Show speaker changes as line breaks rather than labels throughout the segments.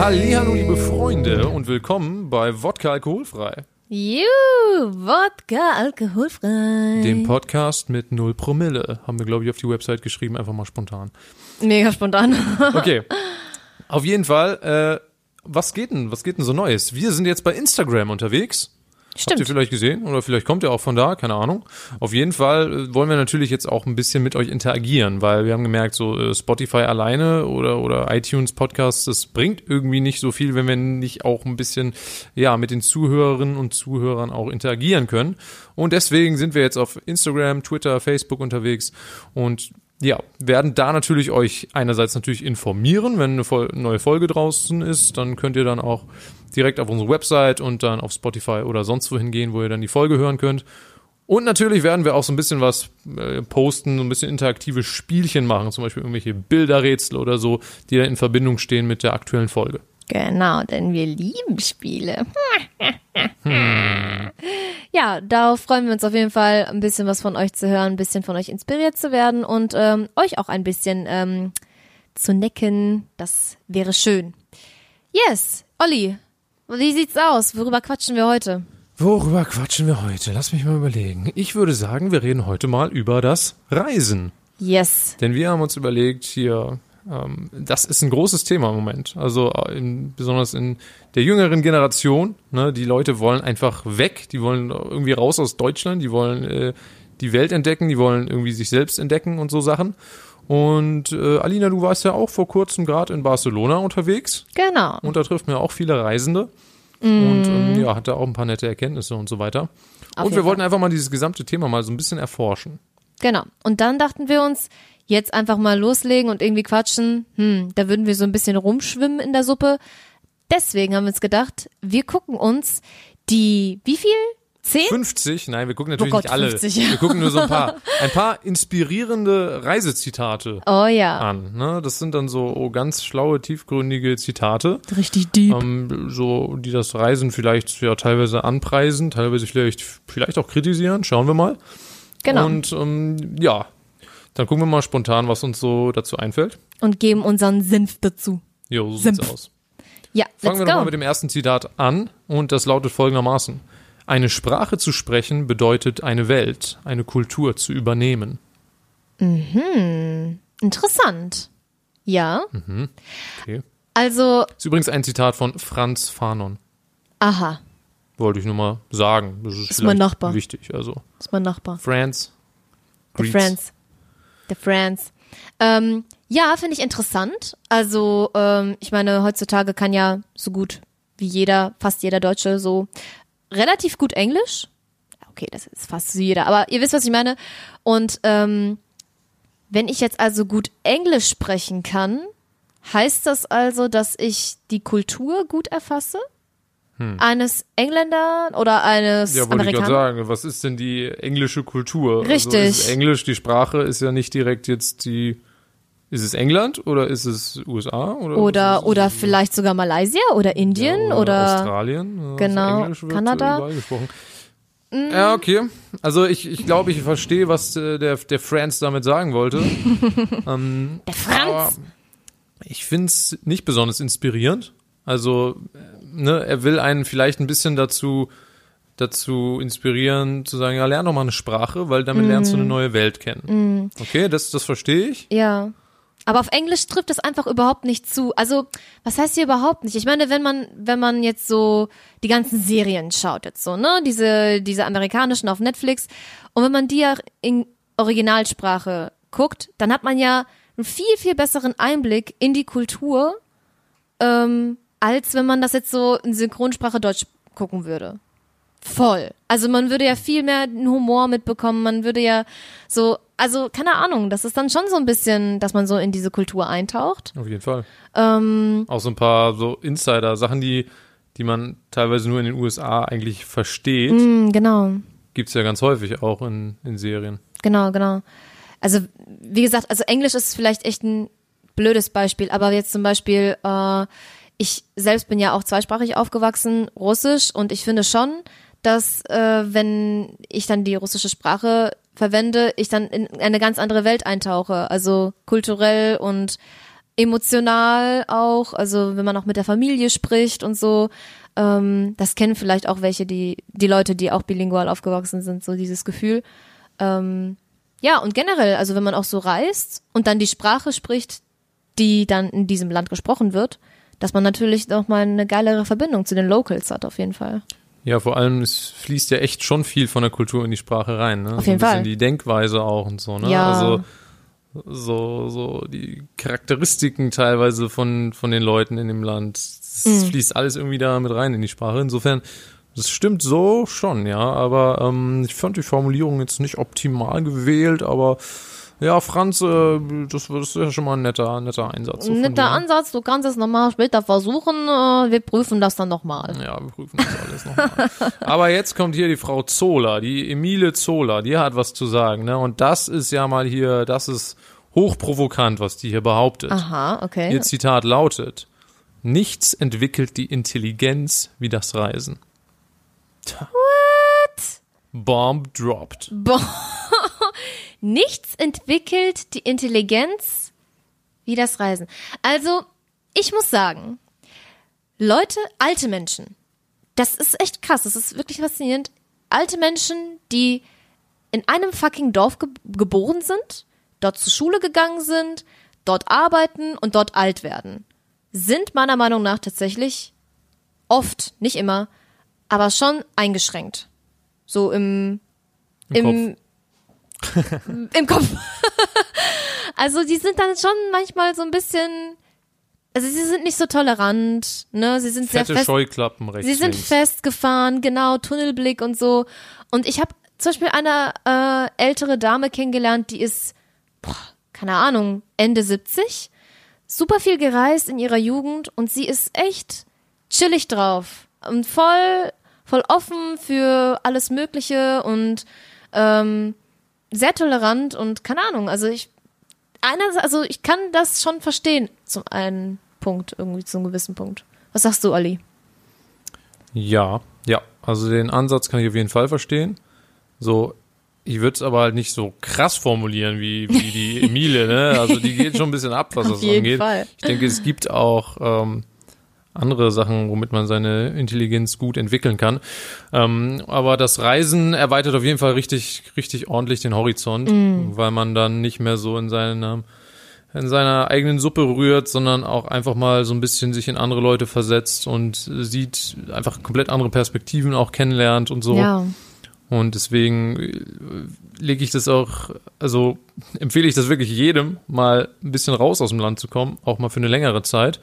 Hallo, liebe Freunde und willkommen bei Wodka Alkoholfrei,
Juhu, Wodka alkoholfrei.
dem Podcast mit 0 Promille. Haben wir, glaube ich, auf die Website geschrieben, einfach mal spontan.
Mega spontan.
Okay, auf jeden Fall, äh, was geht denn, was geht denn so Neues? Wir sind jetzt bei Instagram unterwegs. Habt ihr
Stimmt.
vielleicht gesehen oder vielleicht kommt ihr auch von da, keine Ahnung. Auf jeden Fall äh, wollen wir natürlich jetzt auch ein bisschen mit euch interagieren, weil wir haben gemerkt, so äh, Spotify alleine oder oder iTunes Podcasts, das bringt irgendwie nicht so viel, wenn wir nicht auch ein bisschen ja mit den Zuhörerinnen und Zuhörern auch interagieren können. Und deswegen sind wir jetzt auf Instagram, Twitter, Facebook unterwegs und ja, werden da natürlich euch einerseits natürlich informieren, wenn eine neue Folge draußen ist, dann könnt ihr dann auch direkt auf unsere Website und dann auf Spotify oder sonst wohin gehen, wo ihr dann die Folge hören könnt. Und natürlich werden wir auch so ein bisschen was äh, posten, so ein bisschen interaktive Spielchen machen, zum Beispiel irgendwelche Bilderrätsel oder so, die dann in Verbindung stehen mit der aktuellen Folge.
Genau, denn wir lieben Spiele. Ja, darauf freuen wir uns auf jeden Fall, ein bisschen was von euch zu hören, ein bisschen von euch inspiriert zu werden und ähm, euch auch ein bisschen ähm, zu necken. Das wäre schön. Yes, Olli, wie sieht's aus? Worüber quatschen wir heute?
Worüber quatschen wir heute? Lass mich mal überlegen. Ich würde sagen, wir reden heute mal über das Reisen.
Yes.
Denn wir haben uns überlegt, hier, ähm, das ist ein großes Thema im Moment. Also äh, in, besonders in der jüngeren Generation. Ne, die Leute wollen einfach weg, die wollen irgendwie raus aus Deutschland, die wollen äh, die Welt entdecken, die wollen irgendwie sich selbst entdecken und so Sachen. Und äh, Alina, du warst ja auch vor kurzem gerade in Barcelona unterwegs
Genau.
und da trifft man ja auch viele Reisende. Und ähm, ja, hat da auch ein paar nette Erkenntnisse und so weiter.
Auf
und wir wollten einfach mal dieses gesamte Thema mal so ein bisschen erforschen.
Genau. Und dann dachten wir uns, jetzt einfach mal loslegen und irgendwie quatschen. Hm, da würden wir so ein bisschen rumschwimmen in der Suppe. Deswegen haben wir uns gedacht, wir gucken uns die, wie viel? Zehn?
50, nein, wir gucken natürlich
Oh Gott,
nicht alle.
50.
Wir gucken nur so ein paar. Ein paar inspirierende Reisezitate
Oh ja.
an. Ne? Das sind dann so oh, ganz schlaue, tiefgründige Zitate,
Richtig deep.
ähm, so die das Reisen vielleicht ja teilweise anpreisen, teilweise vielleicht vielleicht auch kritisieren. Schauen wir mal.
genau.
Und ähm, ja, dann gucken wir mal spontan, was uns so dazu einfällt.
Und geben unseren Senf dazu.
Jo, so sieht's
Senf.
aus.
Ja,
Fangen wir doch mal mit dem ersten Zitat an und das lautet folgendermaßen. Eine Sprache zu sprechen bedeutet eine Welt, eine Kultur zu übernehmen.
Interessant. Ja.
Okay.
Also,
Ist übrigens ein Zitat von Franz Fanon.
aha,
Wollte ich nur mal sagen. Das ist,
Ist mein Nachbar.
wichtig. Also,
ist mein Nachbar.
Franz.
The
Greets.
Friends. The Friends. Ähm, ja, finde ich interessant. Also, ähm, ich meine, heutzutage kann ja so gut wie jeder, fast jeder Deutsche so relativ gut Englisch. Okay, das ist fast so jeder, aber ihr wisst, was ich meine. Und ähm, wenn ich jetzt also gut Englisch sprechen kann, heißt das also, dass ich die Kultur gut erfasse? Eines Engländer oder eines
Hm. Ja, wollte ich gerade sagen. Was ist denn die englische Kultur?
Richtig.
Also Englisch, die Sprache ist ja nicht direkt jetzt die. Ist es England oder ist es USA? Oder,
Oder, oder vielleicht sogar Malaysia oder Indien
Ja,
oder,
Australien. Ja,
genau,
Englisch wird
Kanada.
gesprochen. Ja, okay. Also ich, ich glaube, ich verstehe, was äh, der, der Franz damit sagen wollte. ähm,
der Franz.
ich finde es nicht besonders inspirierend. Also, äh, ne, er will einen vielleicht ein bisschen dazu, dazu inspirieren, zu sagen, ja, lern doch mal eine Sprache, weil damit lernst du eine neue Welt kennen. Okay, das, das verstehe ich.
Ja. Aber auf Englisch trifft es einfach überhaupt nicht zu. Also, was heißt hier überhaupt nicht? Ich meine, wenn man, wenn man jetzt so die ganzen Serien schaut jetzt so, ne, diese, diese amerikanischen auf Netflix, und wenn man die ja in Originalsprache guckt, dann hat man ja einen viel, viel besseren Einblick in die Kultur, ähm, als wenn man das jetzt so in Synchronsprache Deutsch gucken würde. Voll. Also man würde ja viel mehr Humor mitbekommen, man würde ja so, also keine Ahnung, das ist dann schon so ein bisschen, dass man so in diese Kultur eintaucht.
Auf jeden Fall.
Ähm,
Auch so ein paar so Insider-Sachen, die, die man teilweise nur in den USA eigentlich versteht,
mm, genau,
gibt's ja ganz häufig auch in, in Serien.
genau, genau. Also wie gesagt, also Englisch ist vielleicht echt ein blödes Beispiel, aber jetzt zum Beispiel, äh, ich selbst bin ja auch zweisprachig aufgewachsen, Russisch, und ich finde schon, dass äh, wenn ich dann die russische Sprache verwende, ich dann in eine ganz andere Welt eintauche, also kulturell und emotional auch, also wenn man auch mit der Familie spricht und so. Ähm, das kennen vielleicht auch welche, die, die Leute, die auch bilingual aufgewachsen sind, so dieses Gefühl. Ähm, ja, und generell, also wenn man auch so reist und dann die Sprache spricht, die dann in diesem Land gesprochen wird, dass man natürlich noch mal eine geilere Verbindung zu den Locals hat, auf jeden Fall.
Ja, vor allem, es fließt ja echt schon viel von der Kultur in die Sprache rein. Ne?
Auf jeden
so ein bisschen
Fall.
die Denkweise auch und so. Ne?
Ja.
Also so, so die Charakteristiken teilweise von, von den Leuten in dem Land. Es
Mhm.
fließt alles irgendwie da mit rein in die Sprache. Insofern, das stimmt so schon, ja. Aber ähm, ich fand die Formulierung jetzt nicht optimal gewählt, aber ja, Franz, äh, das, ist ja schon mal ein netter, netter Einsatz. so
Netter
dir.
Ansatz, du kannst es nochmal später versuchen, äh, wir prüfen das dann nochmal.
Ja, wir prüfen das alles nochmal. Aber jetzt kommt hier die Frau Zola, die Emile Zola, die hat was zu sagen, ne? Und das ist ja mal hier, das ist hochprovokant, was die hier behauptet.
Aha, okay.
Ihr Zitat lautet: Nichts entwickelt die Intelligenz wie das Reisen. Tja. What? Bomb dropped.
Boah. Nichts entwickelt die Intelligenz wie das Reisen. Also, ich muss sagen, Leute, alte Menschen, das ist echt krass, das ist wirklich faszinierend. Alte Menschen, die in einem fucking Dorf ge geboren sind, dort zur Schule gegangen sind, dort arbeiten und dort alt werden, sind meiner Meinung nach tatsächlich oft, nicht immer, aber schon eingeschränkt. So im,
Im
im, im Kopf. also die sind dann schon manchmal so ein bisschen, also sie sind nicht so tolerant, ne? Sie sind
Fette
sehr fest.
Scheuklappen rechts
Sie sind
links.
festgefahren, genau, Tunnelblick und so. Und ich habe zum Beispiel eine äh, ältere Dame kennengelernt, die ist, boah, keine Ahnung, Ende 70, super viel gereist in ihrer Jugend und sie ist echt chillig drauf und voll, voll offen für alles Mögliche und ähm, sehr tolerant und keine Ahnung, also ich einerseits, also ich kann das schon verstehen zum einen Punkt, irgendwie zu einem gewissen Punkt. Was sagst du, Olli?
Ja, ja. Also den Ansatz kann ich auf jeden Fall verstehen. So, ich würde es aber halt nicht so krass formulieren wie, wie die Emile, ne? Also die geht schon ein bisschen ab, was
Auf
das
jeden
angeht.
Fall.
Ich denke, es gibt auch ähm, andere Sachen, womit man seine Intelligenz gut entwickeln kann. Ähm, aber das Reisen erweitert auf jeden Fall richtig, richtig ordentlich den Horizont,
Mm.
weil man dann nicht mehr so in seinem in seiner eigenen Suppe rührt, sondern auch einfach mal so ein bisschen sich in andere Leute versetzt und sieht einfach komplett andere Perspektiven auch kennenlernt und so.
Ja.
Und deswegen äh, lege ich das auch, also empfehle ich das wirklich jedem, mal ein bisschen raus aus dem Land zu kommen, auch mal für eine längere Zeit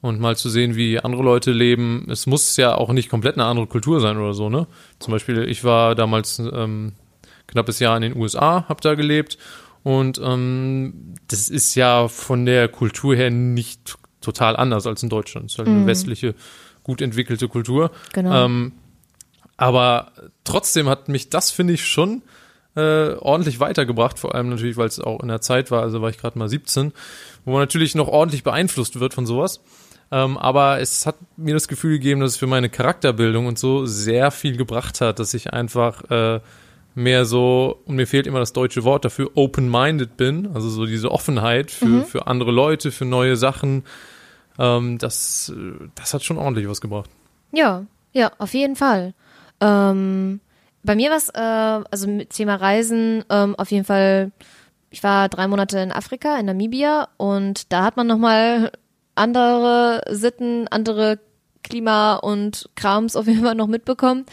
und mal zu sehen, wie andere Leute leben. Es muss ja auch nicht komplett eine andere Kultur sein oder so, ne? Zum Beispiel, ich war damals ähm, knappes Jahr in den USA, habe da gelebt und ähm, das ist ja von der Kultur her nicht total anders als in Deutschland. Es ist halt eine westliche, gut entwickelte Kultur.
Genau.
Ähm, aber trotzdem hat mich das, finde ich, schon äh, ordentlich weitergebracht, vor allem natürlich, weil es auch in der Zeit war, also war ich gerade mal 17, wo man natürlich noch ordentlich beeinflusst wird von sowas. Ähm, aber es hat mir das Gefühl gegeben, dass es für meine Charakterbildung und so sehr viel gebracht hat, dass ich einfach äh, mehr so, und mir fehlt immer das deutsche Wort dafür, open-minded bin, also so diese Offenheit für, für andere Leute, für neue Sachen. Ähm, das, das hat schon ordentlich was gebracht.
Ja, ja, auf jeden Fall. Ähm, bei mir war es, äh, also mit Thema Reisen, ähm, auf jeden Fall, ich war drei Monate in Afrika, in Namibia und da hat man nochmal andere Sitten, andere Klima und Krams auf jeden Fall noch mitbekommen.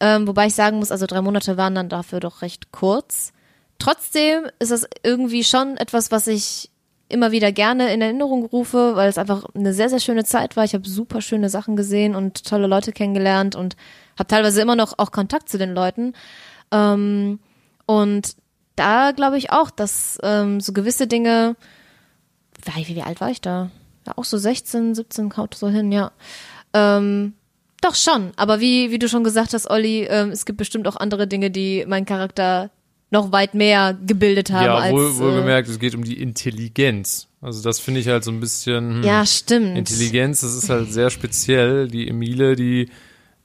Ähm, wobei ich sagen muss, also drei Monate waren dann dafür doch recht kurz. Trotzdem ist das irgendwie schon etwas, was ich immer wieder gerne in Erinnerung rufe, weil es einfach eine sehr, sehr schöne Zeit war. Ich habe super schöne Sachen gesehen und tolle Leute kennengelernt und habe teilweise immer noch auch Kontakt zu den Leuten. Ähm, und da glaube ich auch, dass ähm, so gewisse Dinge, wie, wie alt war ich da? Ja, auch so 16, 17 kaut so hin, ja. Ähm, doch schon, aber wie, wie du schon gesagt hast, Olli, ähm, es gibt bestimmt auch andere Dinge, die meinen Charakter noch weit mehr gebildet haben
Ja,
als.
wohl,
äh,
wohlgemerkt, es geht um die Intelligenz. Also das finde ich halt so ein bisschen hm,
ja, stimmt.
Intelligenz, das ist halt sehr speziell. Die Emile, die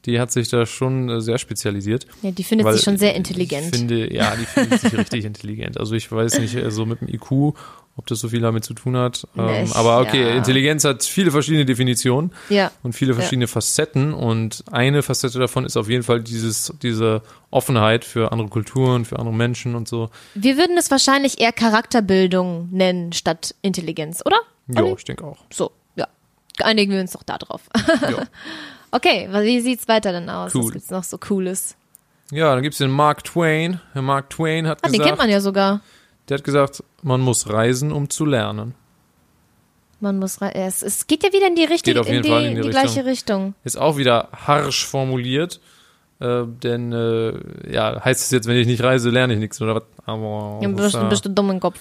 die hat sich da schon äh, sehr spezialisiert.
Ja, die findet sich schon sehr intelligent.
Ich finde, ja, die findet sich richtig intelligent. Also ich weiß nicht, äh, so mit dem IQ, ob das so viel damit zu tun hat. Ähm, aber okay,
ja.
Intelligenz hat viele verschiedene Definitionen
ja.
und viele verschiedene Facetten. Und eine Facette davon ist auf jeden Fall dieses, diese Offenheit für andere Kulturen, für andere Menschen und so.
Wir würden es wahrscheinlich eher Charakterbildung nennen statt Intelligenz, oder?
Ja, ich denke auch.
So, ja. Einigen wir uns doch da drauf.
Ja.
Okay, wie sieht's weiter denn aus?
Cool.
Was gibt's noch so Cooles?
ja, dann gibt's den Mark Twain. Der Mark Twain hat
Ah, den
gesagt,
kennt man ja sogar.
der hat gesagt, man muss reisen, um zu lernen.
Man muss rei- es, geht ja wieder in die
jeden
in die,
in die Richtung.
gleiche Richtung.
Ist auch wieder harsch formuliert. Äh, denn äh, ja, heißt es jetzt, wenn ich nicht reise, lerne ich nichts oder was? Aber,
Ja, bist, bist du dumm im Kopf.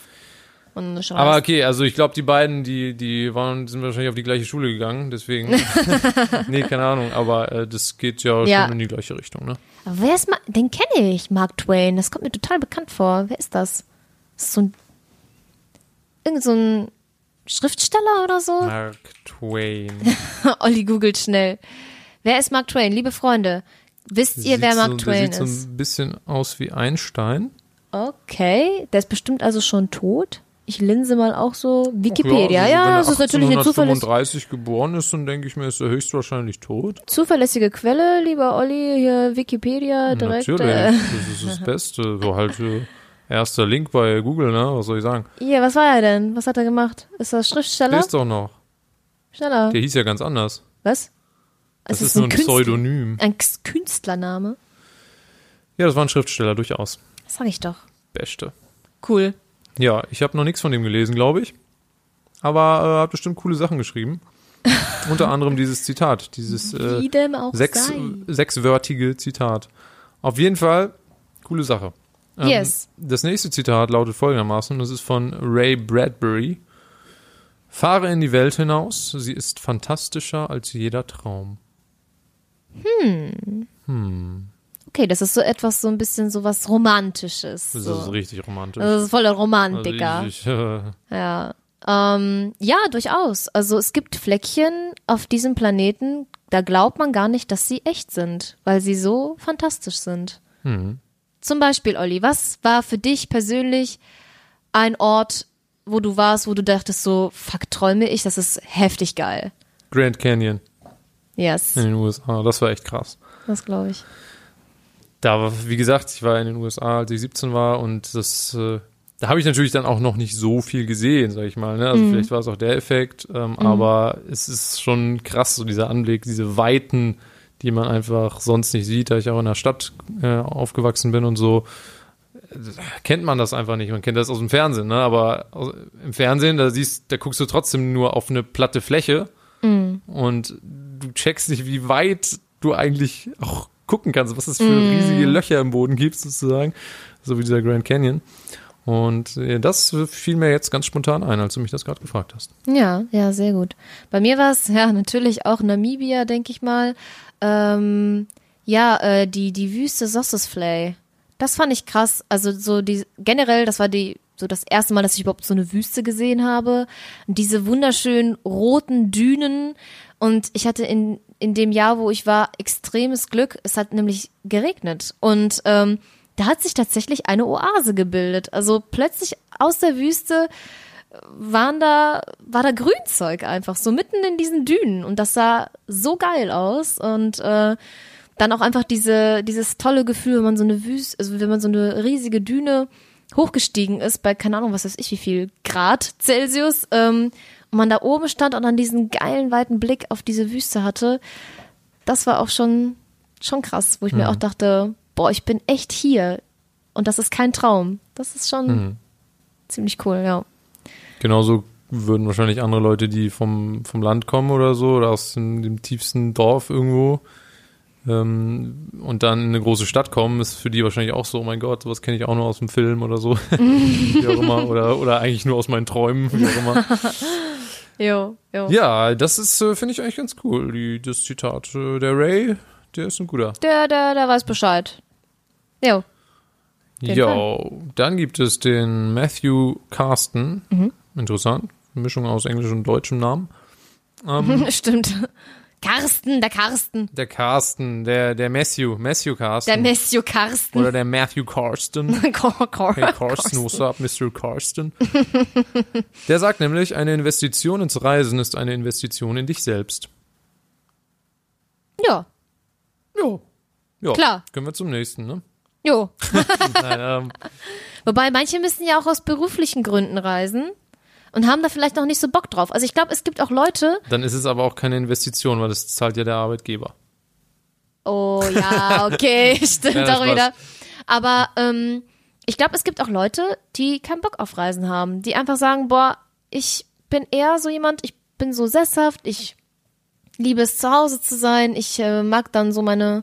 Und
aber okay, also ich glaube, die beiden, die die waren, sind wahrscheinlich auf die gleiche Schule gegangen, deswegen. nee, keine Ahnung, aber äh, das geht ja,
Ja.
schon in die gleiche Richtung, ne?
Aber wer ist Ma Den kenne ich, Mark Twain. Das kommt mir total bekannt vor. Wer ist das? Das ist so ein. Irgend so ein Schriftsteller oder so?
Mark Twain.
Olli googelt schnell. Wer ist Mark Twain? Liebe Freunde, wisst ihr,
Sieht
wer
so,
Mark
der
Twain
sieht so
ist?
ein bisschen aus wie Einstein.
Okay, der ist bestimmt also schon tot. Ich linse mal auch so Wikipedia.
also
Ja,
wenn er
das ist natürlich eine zuverlässige,
1835 geboren ist, dann denke ich mir, ist er höchstwahrscheinlich tot.
zuverlässige Quelle, lieber Olli. Hier Wikipedia direkt.
Natürlich,
Äh,
das ist das Beste. So halt äh, erster Link bei Google, ne? Was soll ich sagen?
hier, was war er denn? Was hat er gemacht? Ist das Schriftsteller?
Lest doch noch.
Schneller.
Der hieß ja ganz anders.
Was?
Das
Es
ist, nur ein
Künstler-
Pseudonym.
Ein Künstlername?
Ja, das war ein Schriftsteller, durchaus.
Das sag ich doch.
Beste.
Cool.
Ja, ich habe noch nichts von dem gelesen, glaube ich. Aber äh, hat bestimmt coole Sachen geschrieben. Unter anderem dieses Zitat, dieses äh, sechs, sechswörtige Zitat. Auf jeden Fall, coole Sache. Ähm,
Yes.
Das nächste Zitat lautet folgendermaßen, das ist von Ray Bradbury. Fahre in die Welt hinaus, sie ist fantastischer als jeder Traum.
Okay, das ist so etwas, so ein bisschen so was Romantisches.
Das
so.
ist richtig romantisch.
Das ist voller Romantiker.
Also ich, ich, äh,
Ja. Ähm, ja, durchaus. Also es gibt Fleckchen auf diesem Planeten, da glaubt man gar nicht, dass sie echt sind, weil sie so fantastisch sind.
hm.
Zum Beispiel, Olli, was war für dich persönlich ein Ort, wo du warst, wo du dachtest so, fuck, träume ich, das ist heftig geil.
Grand Canyon
Yes,
in den USA, das war echt krass.
das glaube ich.
Da war, wie gesagt, ich war in den USA, als ich 17 war und das, äh, da habe ich natürlich dann auch noch nicht so viel gesehen, sag ich mal. Ne? Also vielleicht war es auch der Effekt, ähm, aber es ist schon krass, so dieser Anblick, diese Weiten, die man einfach sonst nicht sieht, da ich auch in der Stadt äh, aufgewachsen bin und so, äh, kennt man das einfach nicht. Man kennt das aus dem Fernsehen, ne? aber aus, im Fernsehen, da siehst, da guckst du trotzdem nur auf eine platte Fläche und du checkst nicht, wie weit du eigentlich auch gucken kannst, was es für riesige Löcher im Boden gibt, sozusagen, so wie dieser Grand Canyon. Und äh, das fiel mir jetzt ganz spontan ein, als du mich das gerade gefragt hast.
Ja, ja, sehr gut. Bei mir war es ja natürlich auch Namibia, denke ich mal. Ähm, ja, äh, die die Wüste Sossusvlei. Das fand ich krass. Also so die generell, das war die so das erste Mal, dass ich überhaupt so eine Wüste gesehen habe. Und diese wunderschönen roten Dünen. Und ich hatte in in dem Jahr, wo ich war, extremes Glück. Es hat nämlich geregnet und ähm, da hat sich tatsächlich eine Oase gebildet. Also plötzlich aus der Wüste waren da, war da Grünzeug einfach, so mitten in diesen Dünen. Und das sah so geil aus. Und äh, dann auch einfach diese, dieses tolle Gefühl, wenn man so eine Wüste, also wenn man so eine riesige Düne hochgestiegen ist, bei keine Ahnung, was weiß ich, wie viel Grad Celsius, ähm, man da oben stand und dann diesen geilen, weiten Blick auf diese Wüste hatte, das war auch schon, schon krass, wo ich mir auch dachte, boah, ich bin echt hier. Und das ist kein Traum. Das ist schon ziemlich cool, ja.
Genauso würden wahrscheinlich andere Leute, die vom, vom Land kommen oder so, oder aus dem, dem tiefsten Dorf irgendwo, ähm, und dann in eine große Stadt kommen, ist für die wahrscheinlich auch so, oh mein Gott, sowas kenne ich auch nur aus dem Film oder so. wie auch immer. Oder, oder eigentlich nur aus meinen Träumen, wie auch immer.
Jo, jo.
Ja, das ist, äh, finde ich eigentlich ganz cool, die, das Zitat. Äh, Der Ray, der ist ein guter.
Der, der, der weiß Bescheid. Jo.
Jo, dann gibt es den Matthew Carsten.
Mhm.
Interessant. Mischung aus englisch und deutschem Namen. Ähm,
Stimmt. Carsten, der Carsten.
Der Carsten, der, der Matthew, Matthew Carsten.
Der Messio Carsten.
Oder der Matthew Carsten.
Cor Cor
Hey Carsten, what's up, Mr. Carsten? Der sagt nämlich, eine Investition ins Reisen ist eine Investition in dich selbst.
Ja,
Ja. Ja.
Klar.
Können wir zum nächsten, ne?
jo.
Nein, ähm,
Wobei manche müssen ja auch aus beruflichen Gründen reisen und haben da vielleicht noch nicht so Bock drauf. Also ich glaube, es gibt auch Leute,
dann ist es aber auch keine Investition, weil das zahlt ja der Arbeitgeber.
Oh ja, okay, stimmt
Ja,
auch
Spaß.
wieder. Aber ähm, ich glaube, es gibt auch Leute, die keinen Bock auf Reisen haben, die einfach sagen, boah, ich bin eher so jemand, ich bin so sesshaft, ich liebe es zu Hause zu sein, ich äh, mag dann so meine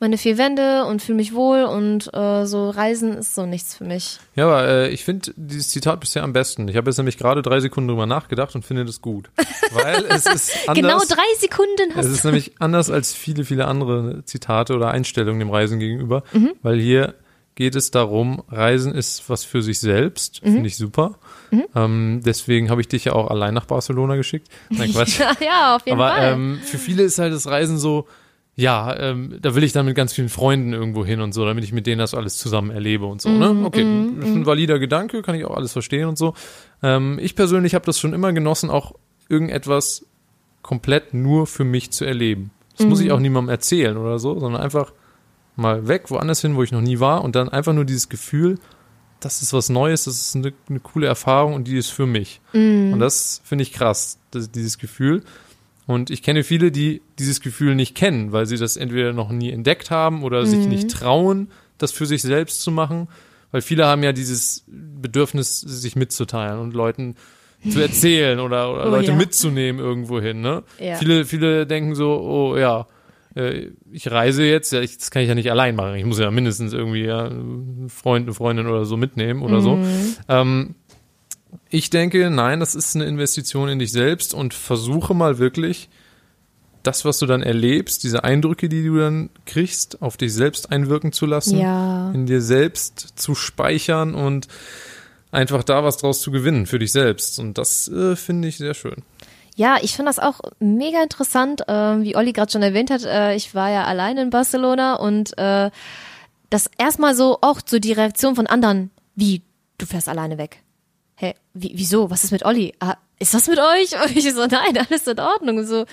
meine vier Wände und fühle mich wohl und äh, so Reisen ist so nichts für mich.
Ja, aber äh, ich finde dieses Zitat bisher am besten. Ich habe jetzt nämlich gerade drei Sekunden drüber nachgedacht und finde das gut. Weil es ist anders.
Genau drei Sekunden
Es
hast
ist nämlich anders als viele, viele andere Zitate oder Einstellungen dem Reisen gegenüber,
Mhm.
weil hier geht es darum, Reisen ist was für sich selbst,
Mhm.
finde ich super. Ähm, deswegen habe ich dich ja auch allein nach Barcelona geschickt. Nein, Quatsch.
ja, ja, auf jeden
Aber
Fall.
ähm, für viele ist halt das Reisen so, ja, ähm, da will ich dann mit ganz vielen Freunden irgendwo hin und so, damit ich mit denen das alles zusammen erlebe und so. Ne? Okay, ist ein valider Gedanke, kann ich auch alles verstehen und so. Ähm, ich persönlich habe das schon immer genossen, auch irgendetwas komplett nur für mich zu erleben. Das muss ich auch niemandem erzählen oder so, sondern einfach mal weg, woanders hin, wo ich noch nie war und dann einfach nur dieses Gefühl, das ist was Neues, das ist eine, eine coole Erfahrung und die ist für mich. Und das finde ich krass, das, dieses Gefühl. Und ich kenne viele, die dieses Gefühl nicht kennen, weil sie das entweder noch nie entdeckt haben oder sich nicht trauen, das für sich selbst zu machen. Weil viele haben ja dieses Bedürfnis, sich mitzuteilen und Leuten zu erzählen oder, oder
Oh
Leute
ja.
mitzunehmen irgendwo hin. Ne?
Ja.
Viele, viele denken so, oh ja, äh, ich reise jetzt, ja, ich, das kann ich ja nicht allein machen. Ich muss ja mindestens irgendwie ja, einen Freund, eine Freundin oder so mitnehmen oder so. Ähm, ich denke, nein, das ist eine Investition in dich selbst und versuche mal wirklich das, was du dann erlebst, diese Eindrücke, die du dann kriegst, auf dich selbst einwirken zu lassen,
Ja.
in dir selbst zu speichern und einfach da was draus zu gewinnen für dich selbst. Und das äh, finde ich sehr schön.
Ja, ich finde das auch mega interessant, äh, wie Olli gerade schon erwähnt hat. Äh, ich war ja alleine in Barcelona und äh, das erstmal so auch so die Reaktion von anderen, wie du fährst alleine weg. Hä, wie, wieso? Was ist mit Olli? Ah, ist das mit euch? Und ich so, nein, alles in Ordnung. So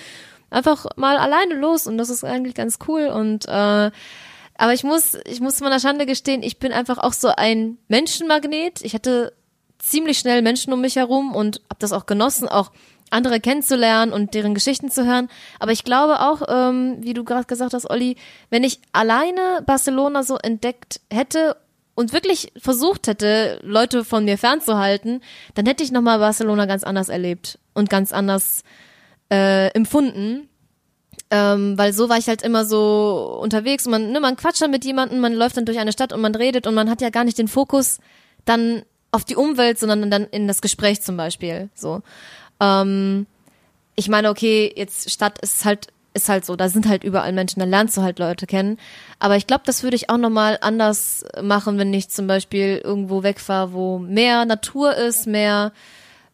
einfach mal alleine los und das ist eigentlich ganz cool und äh, aber ich muss, ich muss meiner Schande gestehen, ich bin einfach auch so ein Menschenmagnet. Ich hatte ziemlich schnell Menschen um mich herum und habe das auch genossen, auch andere kennenzulernen und deren Geschichten zu hören. Aber ich glaube auch, ähm, wie du gerade gesagt hast, Olli, wenn ich alleine Barcelona so entdeckt hätte und wirklich versucht hätte, Leute von mir fernzuhalten, dann hätte ich nochmal Barcelona ganz anders erlebt und ganz anders äh, empfunden. Ähm, weil so war ich halt immer so unterwegs und man, ne, man quatscht dann mit jemandem, man läuft dann durch eine Stadt und man redet und man hat ja gar nicht den Fokus dann auf die Umwelt, sondern dann in das Gespräch zum Beispiel. So. Ähm, ich meine, okay, jetzt Stadt ist halt ist halt so, da sind halt überall Menschen, da lernst du halt Leute kennen. Aber ich glaube, das würde ich auch nochmal anders machen, wenn ich zum Beispiel irgendwo wegfahre, wo mehr Natur ist, mehr,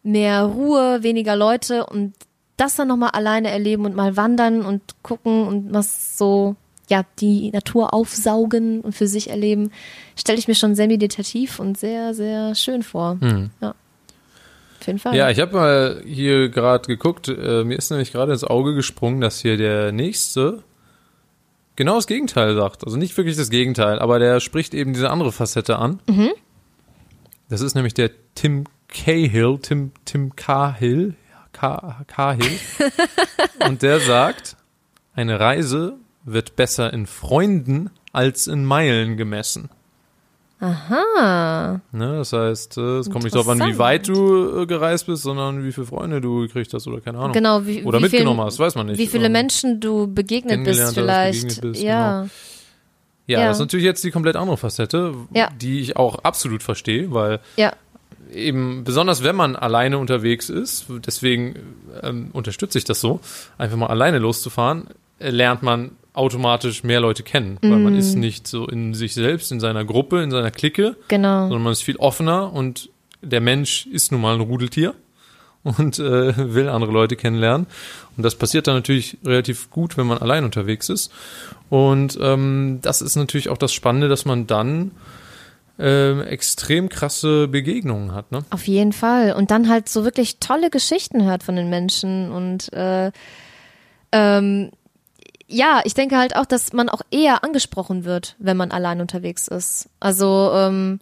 mehr Ruhe, weniger Leute und das dann nochmal alleine erleben und mal wandern und gucken und was so, ja, die Natur aufsaugen und für sich erleben, stelle ich mir schon sehr meditativ und sehr, sehr schön vor. Ja. Auf jeden Fall.
Ja, ich habe mal hier gerade geguckt, äh, mir ist nämlich gerade ins Auge gesprungen, dass hier der nächste genau das Gegenteil sagt. Also nicht wirklich das Gegenteil, aber der spricht eben diese andere Facette an. Das ist nämlich der Tim Cahill, Tim, Tim Cahill, K- Cahill. Und der sagt, eine Reise wird besser in Freunden als in Meilen gemessen.
Aha.
Ne, das heißt, äh, es kommt nicht darauf an, wie weit du äh, gereist bist, sondern wie viele Freunde du gekriegt hast oder keine Ahnung.
Genau, wie,
Oder
wie
mitgenommen
viel,
hast, weiß man nicht.
Wie viele
Ähm,
Menschen du begegnet bist vielleicht.
begegnet bist,
ja.
Ja,
ja.
das ist natürlich jetzt die komplett andere Facette,
Ja.
die ich auch absolut verstehe, weil
Ja.
eben besonders wenn man alleine unterwegs ist, deswegen ähm, unterstütze ich das so, einfach mal alleine loszufahren, äh, lernt man automatisch mehr Leute kennen, weil man
Mhm.
ist nicht so in sich selbst, in seiner Gruppe, in seiner Clique,
Genau.
sondern man ist viel offener und der Mensch ist nun mal ein Rudeltier und äh, will andere Leute kennenlernen. Und das passiert dann natürlich relativ gut, wenn man allein unterwegs ist. Und ähm, das ist natürlich auch das Spannende, dass man dann äh, extrem krasse Begegnungen hat. Ne?
Auf jeden Fall. Und dann halt so wirklich tolle Geschichten hört von den Menschen und äh, ähm, ja, ich denke halt auch, dass man auch eher angesprochen wird, wenn man allein unterwegs ist. Also, ähm,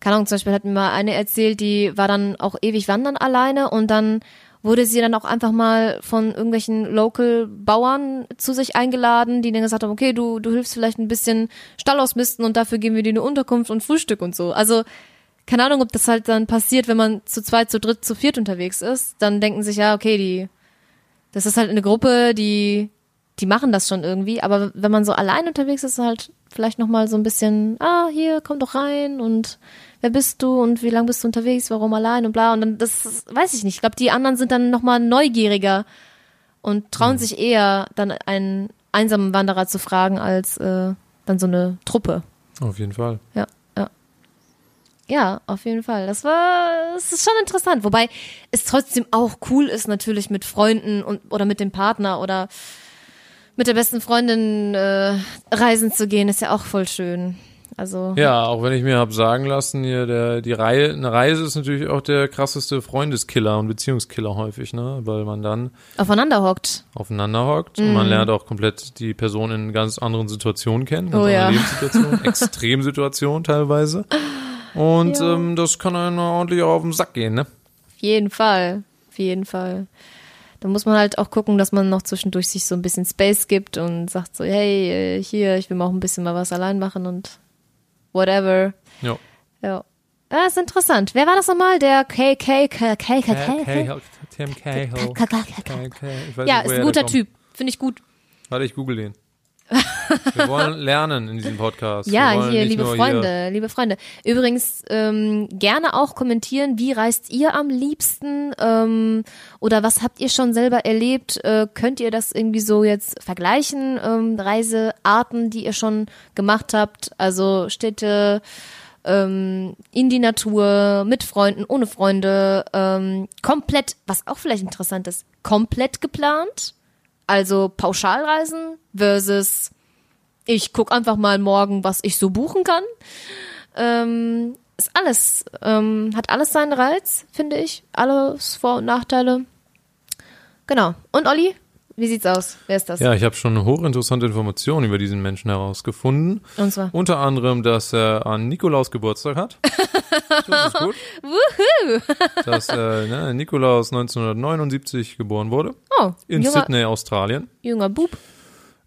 keine Ahnung, zum Beispiel hat mir mal eine erzählt, die war dann auch ewig wandern alleine und dann wurde sie dann auch einfach mal von irgendwelchen Local-Bauern zu sich eingeladen, die dann gesagt haben, okay, du, du hilfst vielleicht ein bisschen Stall ausmisten und dafür geben wir dir eine Unterkunft und Frühstück und so. Also, keine Ahnung, ob das halt dann passiert, wenn man zu zweit, zu dritt, zu viert unterwegs ist. Dann denken sich, ja, okay, die, das ist halt eine Gruppe, die die machen das schon irgendwie, aber wenn man so allein unterwegs ist, halt vielleicht nochmal so ein bisschen, ah, hier, komm doch rein und wer bist du und wie lange bist du unterwegs, warum allein und bla und dann, das weiß ich nicht. Ich glaube, die anderen sind dann nochmal neugieriger und trauen mhm. sich eher, dann einen einsamen Wanderer zu fragen, als äh, dann so eine Truppe.
Auf jeden Fall.
Ja, ja. Ja, auf jeden Fall. Das war, es ist schon interessant. Wobei es trotzdem auch cool ist, natürlich mit Freunden und oder mit dem Partner oder mit der besten Freundin äh, reisen zu gehen, ist ja auch voll schön. Also
ja, auch wenn ich mir hab sagen lassen, hier der die Reihe, eine Reise ist natürlich auch der krasseste Freundeskiller und Beziehungskiller häufig, ne, weil man dann
aufeinander hockt,
aufeinander hockt mm. und man lernt auch komplett die Person in ganz anderen Situationen kennen, ganz
oh, ja.
Lebenssituationen, Extremsituationen teilweise. Und ja. ähm, das kann einem ordentlich auch auf den Sack gehen, ne?
Auf jeden Fall, auf jeden Fall. Da muss man halt auch gucken, dass man noch zwischendurch sich so ein bisschen Space gibt und sagt so, hey, äh, hier, ich will mal auch ein bisschen mal was allein machen und whatever.
Ja.
Ja. Das ist interessant. Wer war das nochmal? Der K, K, K, K, K,
K, Tim Cahill.
Ja, ist ein guter Typ. Finde ich gut.
Warte, ich google den. Wir wollen lernen in diesem Podcast.
Ja, hier, liebe Freunde, hier. liebe Freunde. Übrigens, ähm, gerne auch kommentieren, wie reist ihr am liebsten ähm, oder was habt ihr schon selber erlebt? Äh, könnt ihr das irgendwie so jetzt vergleichen? Ähm, Reisearten, die ihr schon gemacht habt, also Städte, ähm, in die Natur, mit Freunden, ohne Freunde, ähm, komplett, was auch vielleicht interessant ist, komplett geplant also Pauschalreisen versus ich guck einfach mal morgen, was ich so buchen kann. Ähm, ist alles, ähm, hat alles seinen Reiz, finde ich. Alles Vor- und Nachteile. Genau. Und Olli, wie sieht's aus? Wer ist das?
Ja, ich habe schon hochinteressante Informationen über diesen Menschen herausgefunden.
Und zwar?
Unter anderem, dass er an Nikolaus Geburtstag hat. das ist gut.
Wuhu!
dass äh, ne, Nikolaus 1979 geboren wurde.
Oh,
in junger, Sydney, Australien.
Junger Bub.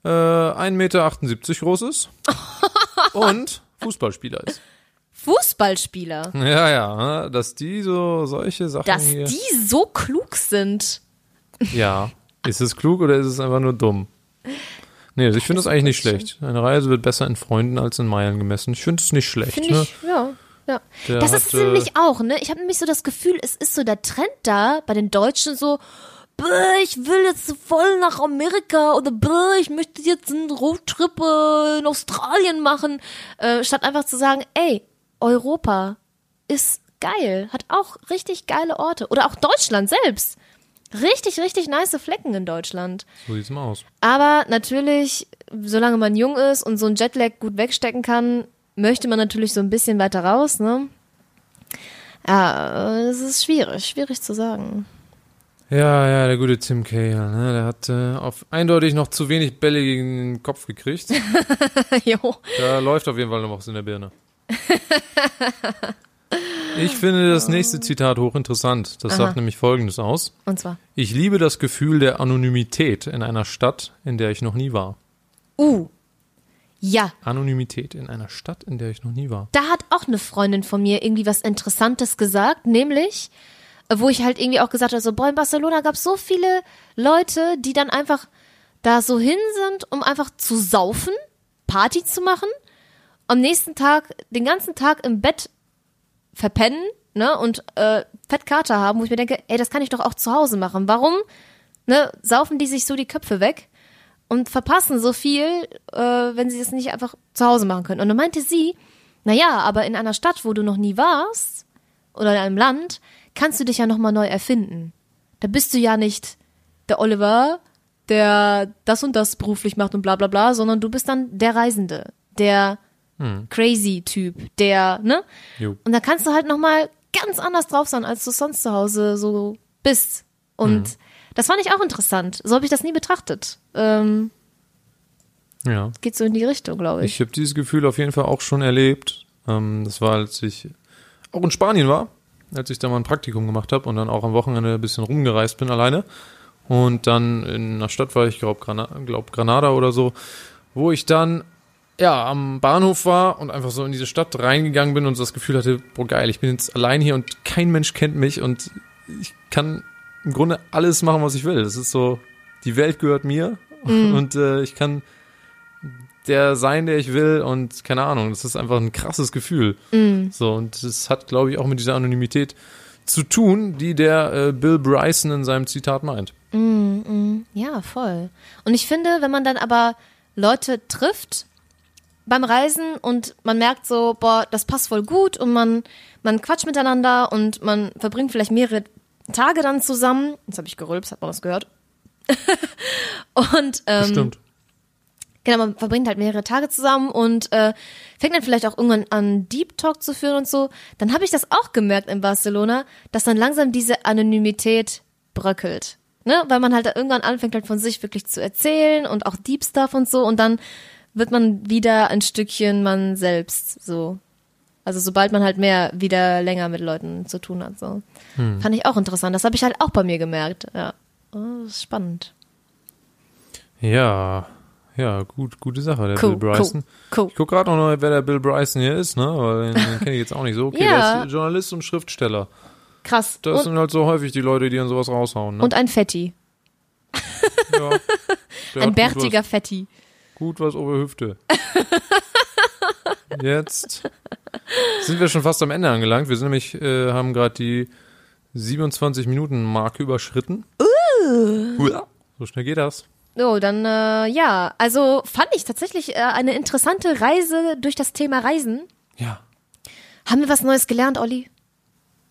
Äh, 1,78 Meter groß ist. und Fußballspieler ist.
Fußballspieler?
Ja, ja, ne, dass die so solche Sachen
Dass
hier
die so klug sind.
Ja. Ist es klug oder ist es einfach nur dumm? Nee, also ich finde das eigentlich nicht schlecht. Eine Reise wird besser in Freunden als in Meilen gemessen. Ich finde es nicht schlecht.
Finde
ne?
ich, ja. Ja.
Der
das ist
hat, äh,
nämlich auch, ne? Ich habe nämlich so das Gefühl, es ist so der Trend da bei den Deutschen so, "Bäh, ich will jetzt voll nach Amerika oder "Bäh, ich möchte jetzt einen Roadtrip äh, in Australien machen, äh, statt einfach zu sagen, ey, Europa ist geil, hat auch richtig geile Orte oder auch Deutschland selbst. Richtig, richtig nice Flecken in Deutschland.
So sieht's mal aus.
Aber natürlich, solange man jung ist und so ein Jetlag gut wegstecken kann, möchte man natürlich so ein bisschen weiter raus, ne? Ja, es ist schwierig, schwierig zu sagen.
Ja, ja, der gute Tim Cahill, ne? Der hat äh, auf eindeutig noch zu wenig Bälle gegen den Kopf gekriegt.
jo.
Da läuft auf jeden Fall noch was in der Birne. Ich finde das nächste Zitat hochinteressant. Das
Aha.
sagt nämlich Folgendes aus.
Und zwar.
Ich liebe das Gefühl der Anonymität in einer Stadt, in der ich noch nie war.
Uh. Ja,
Anonymität in einer Stadt, in der ich noch nie war.
da hat auch eine Freundin von mir irgendwie was Interessantes gesagt, nämlich, wo ich halt irgendwie auch gesagt habe, so, boah, in Barcelona gab es so viele Leute, die dann einfach da so hin sind, um einfach zu saufen, Party zu machen, am nächsten Tag, den ganzen Tag im Bett verpennen, ne, und äh, Fettkater haben, wo ich mir denke, ey, das kann ich doch auch zu Hause machen. Warum, ne, saufen die sich so die Köpfe weg und verpassen so viel, äh, wenn sie das nicht einfach zu Hause machen können. Und dann meinte sie, na ja, aber in einer Stadt, wo du noch nie warst, oder in einem Land, kannst du dich ja nochmal neu erfinden. Da bist du ja nicht der Oliver, der das und das beruflich macht und bla bla bla, sondern du bist dann der Reisende, der crazy Typ, der, ne?
Jo.
Und da kannst du halt nochmal ganz anders drauf sein, als du sonst zu Hause so bist. Und das fand ich auch interessant. So habe ich das nie betrachtet. Ähm,
Ja.
geht so in die Richtung, glaube ich.
Ich habe dieses Gefühl auf jeden Fall auch schon erlebt. Ähm, das war, als ich auch in Spanien war, als ich da mal ein Praktikum gemacht habe und dann auch am Wochenende ein bisschen rumgereist bin alleine. Und dann in einer Stadt war ich, glaube Grana glaub Granada oder so, wo ich dann ja am Bahnhof war und einfach so in diese Stadt reingegangen bin und so das Gefühl hatte, boah geil, ich bin jetzt allein hier und kein Mensch kennt mich und ich kann im Grunde alles machen, was ich will. Das ist so, die Welt gehört mir und äh, ich kann der sein, der ich will und keine Ahnung, das ist einfach ein krasses Gefühl. So und das hat, glaube ich, auch mit dieser Anonymität zu tun, die der äh, Bill Bryson in seinem Zitat meint.
Ja, voll. Und ich finde, wenn man dann aber Leute trifft beim Reisen und man merkt so, boah, das passt voll gut und man, man quatscht miteinander und man verbringt vielleicht mehrere Tage dann zusammen. Jetzt habe ich gerülpst, hat man was gehört. und ähm,
Stimmt.
Genau, man verbringt halt mehrere Tage zusammen und äh, fängt dann vielleicht auch irgendwann an, Deep Talk zu führen und so. Dann habe ich das auch gemerkt in Barcelona, dass dann langsam diese Anonymität bröckelt. Ne? Weil man halt da irgendwann anfängt halt von sich wirklich zu erzählen und auch Deep Stuff und so und dann wird man wieder ein Stückchen man selbst so. Also sobald man halt mehr wieder länger mit Leuten zu tun hat. So. Fand ich auch interessant. Das habe ich halt auch bei mir gemerkt. Ja. Oh, das ist spannend.
Ja, ja, gut, gute Sache, der
Cool,
Bill Bryson.
cool, cool.
Ich gucke gerade noch, wer der Bill Bryson hier ist, ne? Weil den, den kenne ich jetzt auch nicht so. Okay,
Ja.
der ist Journalist und Schriftsteller.
Krass.
Das
Und,
sind halt so häufig die Leute, die dann sowas raushauen. Ne?
und ein Fetti.
ja,
Ein bärtiger Fetti.
Gut was, over Hüfte. Jetzt sind wir schon fast am Ende angelangt. Wir sind nämlich, äh, haben gerade die 27 Minuten Marke überschritten. Uh. So schnell geht das.
So, dann äh, ja, also fand ich tatsächlich äh, eine interessante Reise durch das Thema Reisen.
Ja.
Haben wir was Neues gelernt, Olli?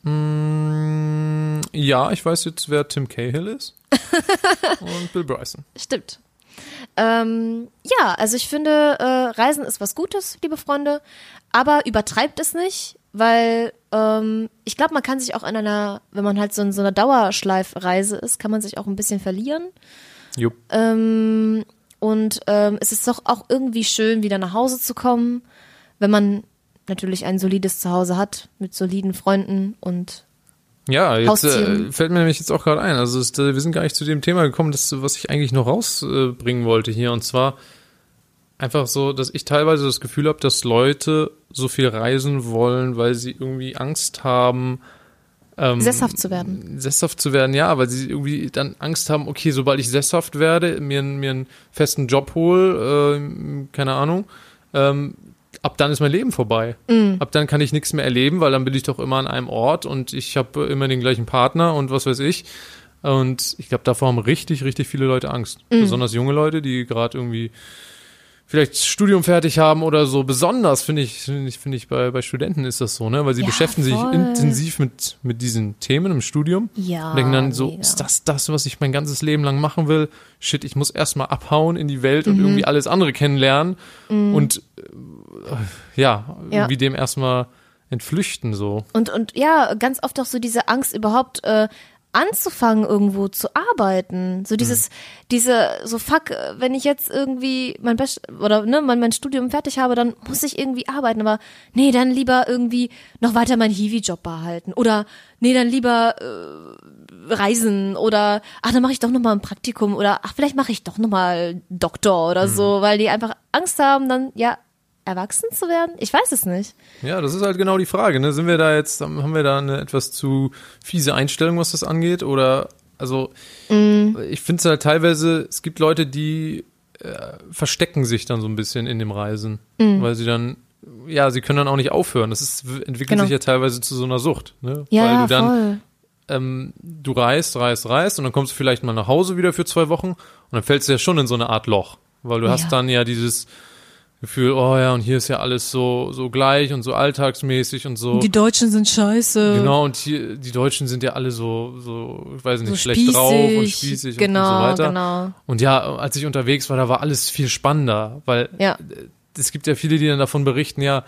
Mm, ja, ich weiß jetzt, wer Tim Cahill ist. und Bill Bryson.
Stimmt. Ähm, ja, also ich finde, äh, Reisen ist was Gutes, liebe Freunde, aber übertreibt es nicht, weil ähm, ich glaube, man kann sich auch in einer, wenn man halt so in so einer Dauerschleifreise ist, kann man sich auch ein bisschen verlieren.
Jupp.
Ähm, und ähm, es ist doch auch irgendwie schön, wieder nach Hause zu kommen, wenn man natürlich ein solides Zuhause hat, mit soliden Freunden und
Ja, jetzt äh, fällt mir nämlich jetzt auch gerade ein. Also ist, äh, wir sind gar nicht zu dem Thema gekommen, das, was ich eigentlich noch rausbringen wollte hier. Und zwar einfach so, dass ich teilweise das Gefühl habe, dass Leute so viel reisen wollen, weil sie irgendwie Angst haben, ähm,
sesshaft zu werden.
sesshaft zu werden, ja, weil sie irgendwie dann Angst haben, okay, sobald ich sesshaft werde, mir, einen- mir einen festen Job hole, äh, keine Ahnung, ähm, ab dann ist mein Leben vorbei. Ab dann kann ich nichts mehr erleben, weil dann bin ich doch immer an einem Ort und ich habe immer den gleichen Partner und was weiß ich. Und ich glaube, davor haben richtig, richtig viele Leute Angst. Besonders junge Leute, die gerade irgendwie vielleicht Studium fertig haben oder so. Besonders finde ich, finde ich, finde ich bei, bei Studenten ist das so, ne? Weil sie
Ja,
beschäftigen
voll.
sich intensiv mit, mit diesen Themen im Studium.
Ja,
Und denken dann so,
mega.
ist das das, was ich mein ganzes Leben lang machen will? Shit, ich muss erstmal abhauen in die Welt
Mhm.
und irgendwie alles andere kennenlernen und äh, ja,
Ja.
irgendwie dem erstmal entflüchten so.
Und, und ja, ganz oft auch so diese Angst überhaupt äh, anzufangen irgendwo zu arbeiten. So dieses, diese, so fuck, wenn ich jetzt irgendwie mein Best oder ne, mein, mein Studium fertig habe, dann muss ich irgendwie arbeiten. Aber nee, dann lieber irgendwie noch weiter meinen Hiwi-Job behalten. Oder nee, dann lieber äh, reisen oder ach, dann mache ich doch noch mal ein Praktikum oder ach, vielleicht mache ich doch noch mal Doktor oder so, weil die einfach Angst haben, dann ja erwachsen zu werden. Ich weiß es nicht.
Ja, das ist halt genau die Frage, ne? Sind wir da jetzt, haben wir da eine etwas zu fiese Einstellung, was das angeht? Oder, also, ich finde es halt teilweise, es gibt Leute, die äh, verstecken sich dann so ein bisschen in dem Reisen, weil sie dann, ja, sie können dann auch nicht aufhören. Das ist, entwickelt
Genau.
sich ja teilweise zu so einer Sucht, ne?
Ja,
weil du dann,
voll.
ähm, du reist, reist, reist und dann kommst du vielleicht mal nach Hause wieder für zwei Wochen und dann fällst du ja schon in so eine Art Loch, weil du
Ja.
hast dann ja dieses, Gefühl, oh ja, und hier ist ja alles so, so gleich und so alltagsmäßig und so.
Die Deutschen sind scheiße.
Genau, und hier, die Deutschen sind ja alle so, so, ich weiß nicht,
So
schlecht
spießig,
drauf und spießig
genau,
und so weiter.
genau.
Und ja, als ich unterwegs war, da war alles viel spannender, weil
Ja.
es gibt ja viele, die dann davon berichten, ja,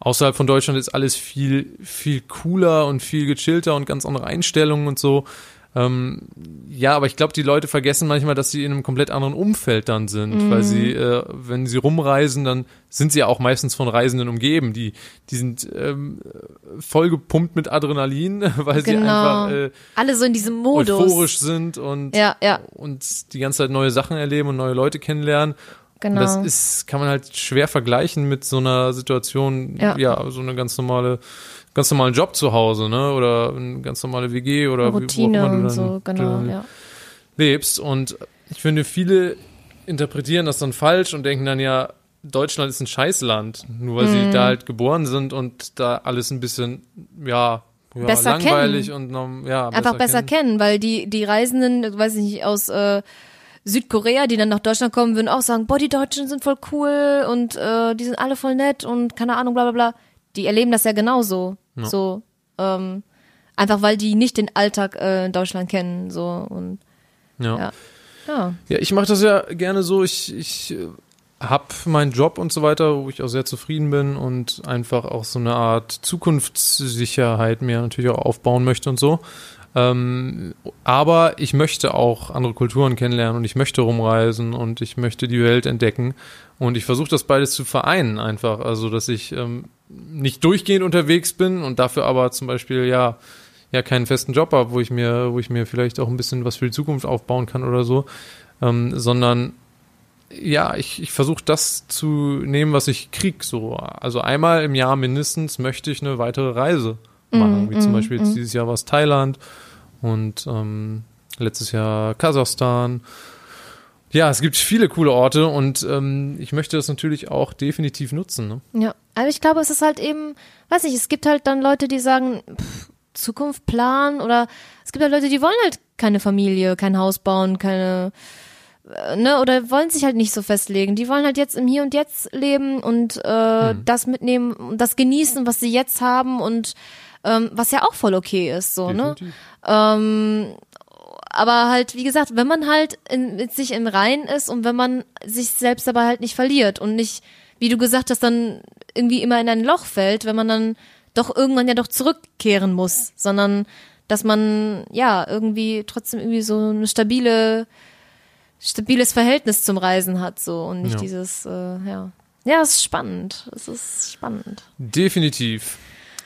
außerhalb von Deutschland ist alles viel, viel cooler und viel gechillter und ganz andere Einstellungen und so. Ähm, ja, aber ich glaube, die Leute vergessen manchmal, dass sie in einem komplett anderen Umfeld dann sind, weil sie, äh, wenn sie rumreisen, dann sind sie ja auch meistens von Reisenden umgeben. Die, die sind ähm, vollgepumpt mit Adrenalin, weil sie
Genau.
einfach äh,
Alle so in diesem Modus.
euphorisch sind und,
Ja, ja,
und die ganze Zeit neue Sachen erleben und neue Leute kennenlernen.
genau.
Und das ist, kann man halt schwer vergleichen mit so einer Situation, ja,
Ja.
so eine ganz normale, ganz normalen Job zu Hause, ne? Oder eine ganz normale WG oder wie- wo
Routine
immer du
und so, genau, ja.
lebst. Und ich finde, viele interpretieren das dann falsch und denken dann ja, Deutschland ist ein Scheißland, nur weil
Mhm.
sie da halt geboren sind und da alles ein bisschen, ja, ja
Besser
langweilig
kennen.
und ja,
Einfach besser kennen, weil die, die Reisenden, weiß ich nicht, aus äh, Südkorea, die dann nach Deutschland kommen, würden auch sagen, boah, die Deutschen sind voll cool und äh, die sind alle voll nett und keine Ahnung, bla bla bla. Die erleben das ja genauso. So, ähm, einfach weil die nicht den Alltag äh, in Deutschland kennen. So und
Ja.
ja. Ja.
Ja, ich mache das ja gerne so. Ich, ich äh, habe meinen Job und so weiter, wo ich auch sehr zufrieden bin und einfach auch so eine Art Zukunftssicherheit mir natürlich auch aufbauen möchte und so. Ähm, aber ich möchte auch andere Kulturen kennenlernen und ich möchte rumreisen und ich möchte die Welt entdecken. Und ich versuche das beides zu vereinen einfach. Also, dass ich ähm, nicht durchgehend unterwegs bin und dafür aber zum Beispiel ja ja keinen festen Job habe, wo ich mir, wo ich mir vielleicht auch ein bisschen was für die Zukunft aufbauen kann oder so, ähm, sondern ja, ich, ich versuche das zu nehmen, was ich krieg. So, also einmal im Jahr mindestens möchte ich eine weitere Reise machen, wie zum Beispiel jetzt dieses Jahr war es Thailand und ähm, letztes Jahr Kasachstan. Ja, es gibt viele coole Orte und ähm, ich möchte das natürlich auch definitiv nutzen. Ne?
Ja, aber ich glaube, es ist halt eben, weiß nicht, es gibt halt dann Leute, die sagen, pff, Zukunft planen oder es gibt halt Leute, die wollen halt keine Familie, kein Haus bauen, keine, äh, ne, oder wollen sich halt nicht so festlegen. Die wollen halt jetzt im Hier und Jetzt leben und äh, das mitnehmen, und das genießen, was sie jetzt haben und ähm, was ja auch voll okay ist, so, ne?
Definitiv.
Ähm, aber halt, wie gesagt, wenn man halt in, mit sich im Reinen ist und wenn man sich selbst dabei halt nicht verliert und nicht, wie du gesagt hast, dann irgendwie immer in ein Loch fällt, wenn man dann doch irgendwann ja doch zurückkehren muss, sondern dass man ja irgendwie trotzdem irgendwie so eine stabile, stabiles Verhältnis zum Reisen hat, so und nicht
Ja.
dieses, äh, ja. Ja, es ist spannend. Es ist spannend.
Definitiv.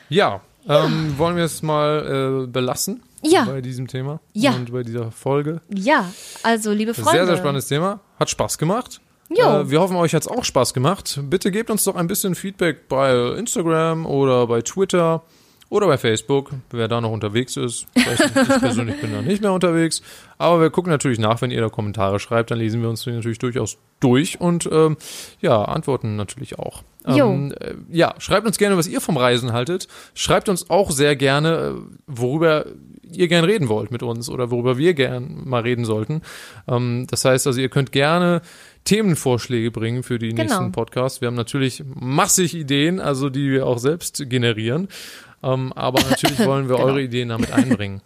Ja, Ähm, wollen wir es mal äh, belassen
Ja.
bei diesem Thema
Ja.
und bei dieser Folge.
Ja, also liebe Freunde.
Sehr, sehr spannendes Thema. Hat Spaß gemacht. Äh, wir hoffen, euch hat es auch Spaß gemacht. Bitte gebt uns doch ein bisschen Feedback bei Instagram oder bei Twitter oder bei Facebook, wer da noch unterwegs ist. Ich, persönlich bin da nicht mehr unterwegs. Aber wir gucken natürlich nach, wenn ihr da Kommentare schreibt, dann lesen wir uns die natürlich durchaus durch und ähm, ja, antworten natürlich auch. Ähm, äh, ja, schreibt uns gerne, was ihr vom Reisen haltet. Schreibt uns auch sehr gerne, äh, worüber ihr gern reden wollt mit uns oder worüber wir gern mal reden sollten. Ähm, das heißt also, ihr könnt gerne Themenvorschläge bringen für die
Genau.
nächsten Podcasts. Wir haben natürlich massig Ideen, also die wir auch selbst generieren. Ähm, aber natürlich wollen wir
Genau.
eure Ideen damit einbringen.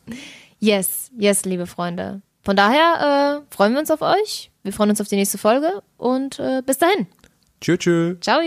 Yes, yes, liebe Freunde. Von daher äh, freuen wir uns auf euch. Wir freuen uns auf die nächste Folge und äh, bis dahin.
Tschö, tschö.
Ciao.